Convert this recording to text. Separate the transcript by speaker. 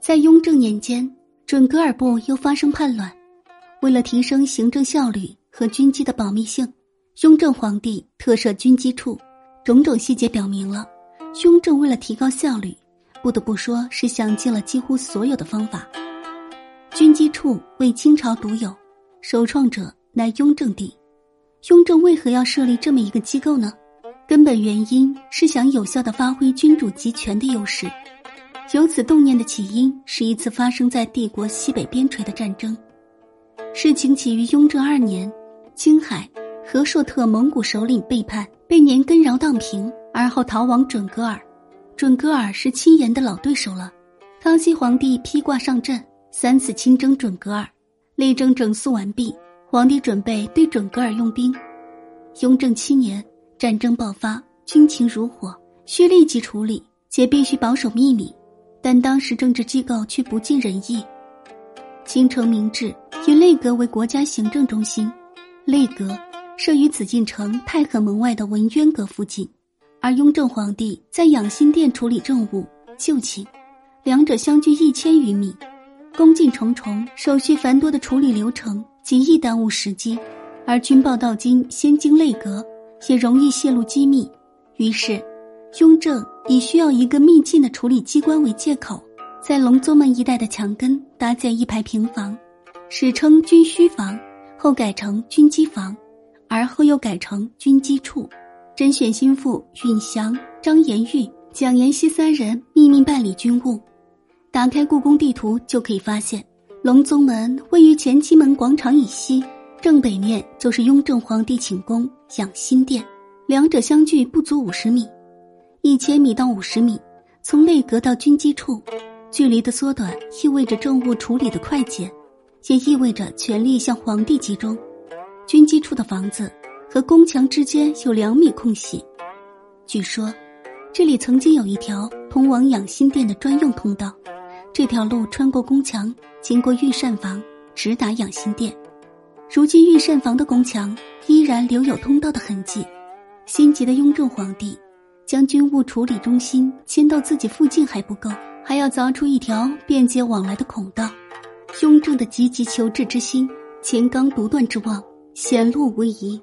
Speaker 1: 在雍正年间，准噶尔部又发生叛乱。为了提升行政效率和军机的保密性，雍正皇帝特设军机处。种种细节表明了，雍正为了提高效率，不得不说是想尽了几乎所有的方法。军机处为清朝独有，首创者乃雍正帝。雍正为何要设立这么一个机构呢？根本原因是想有效的发挥君主集权的优势。由此动念的起因是一次发生在帝国西北边陲的战争。事情起于雍正二年，青海和硕特蒙古首领背叛，被年根饶荡平，而后逃往准噶尔。准噶尔是亲延的老对手了。康熙皇帝披挂上阵，三次亲征准噶尔，内政整肃完毕，皇帝准备对准噶尔用兵。雍正七年，战争爆发，军情如火，需立即处理，且必须保守秘密。但当时政治机构却不尽人意。清城明治以内阁为国家行政中心，内阁设于紫禁城太和门外的文渊阁附近，而雍正皇帝在养心殿处理政务就寝，两者相距一千余米，恭敬重重，手续繁多的处理流程极易耽误时机，而军报到京先经内阁，也容易泄露机密，于是。雍正以需要一个秘境的处理机关为借口，在隆宗门一带的墙根搭建一排平房，史称军需房，后改成军机房，而后又改成军机处。甄选心腹允祥、张延玉、蒋延熙三人秘密办理军务。打开故宫地图就可以发现，隆宗门位于乾清门广场以西，正北面就是雍正皇帝寝宫养心殿，两者相距不足五十米。一千米到五十米，从内阁到军机处，距离的缩短意味着政务处理的快捷，也意味着权力向皇帝集中。军机处的房子和宫墙之间有两米空隙，据说这里曾经有一条通往养心殿的专用通道，这条路穿过宫墙，经过御膳房，直达养心殿。如今御膳房的宫墙依然留有通道的痕迹。心急的雍正皇帝。将军务处理中心迁到自己附近还不够，还要凿出一条便捷往来的孔道。雍正的积极求治之心、乾纲独断之望显露无遗。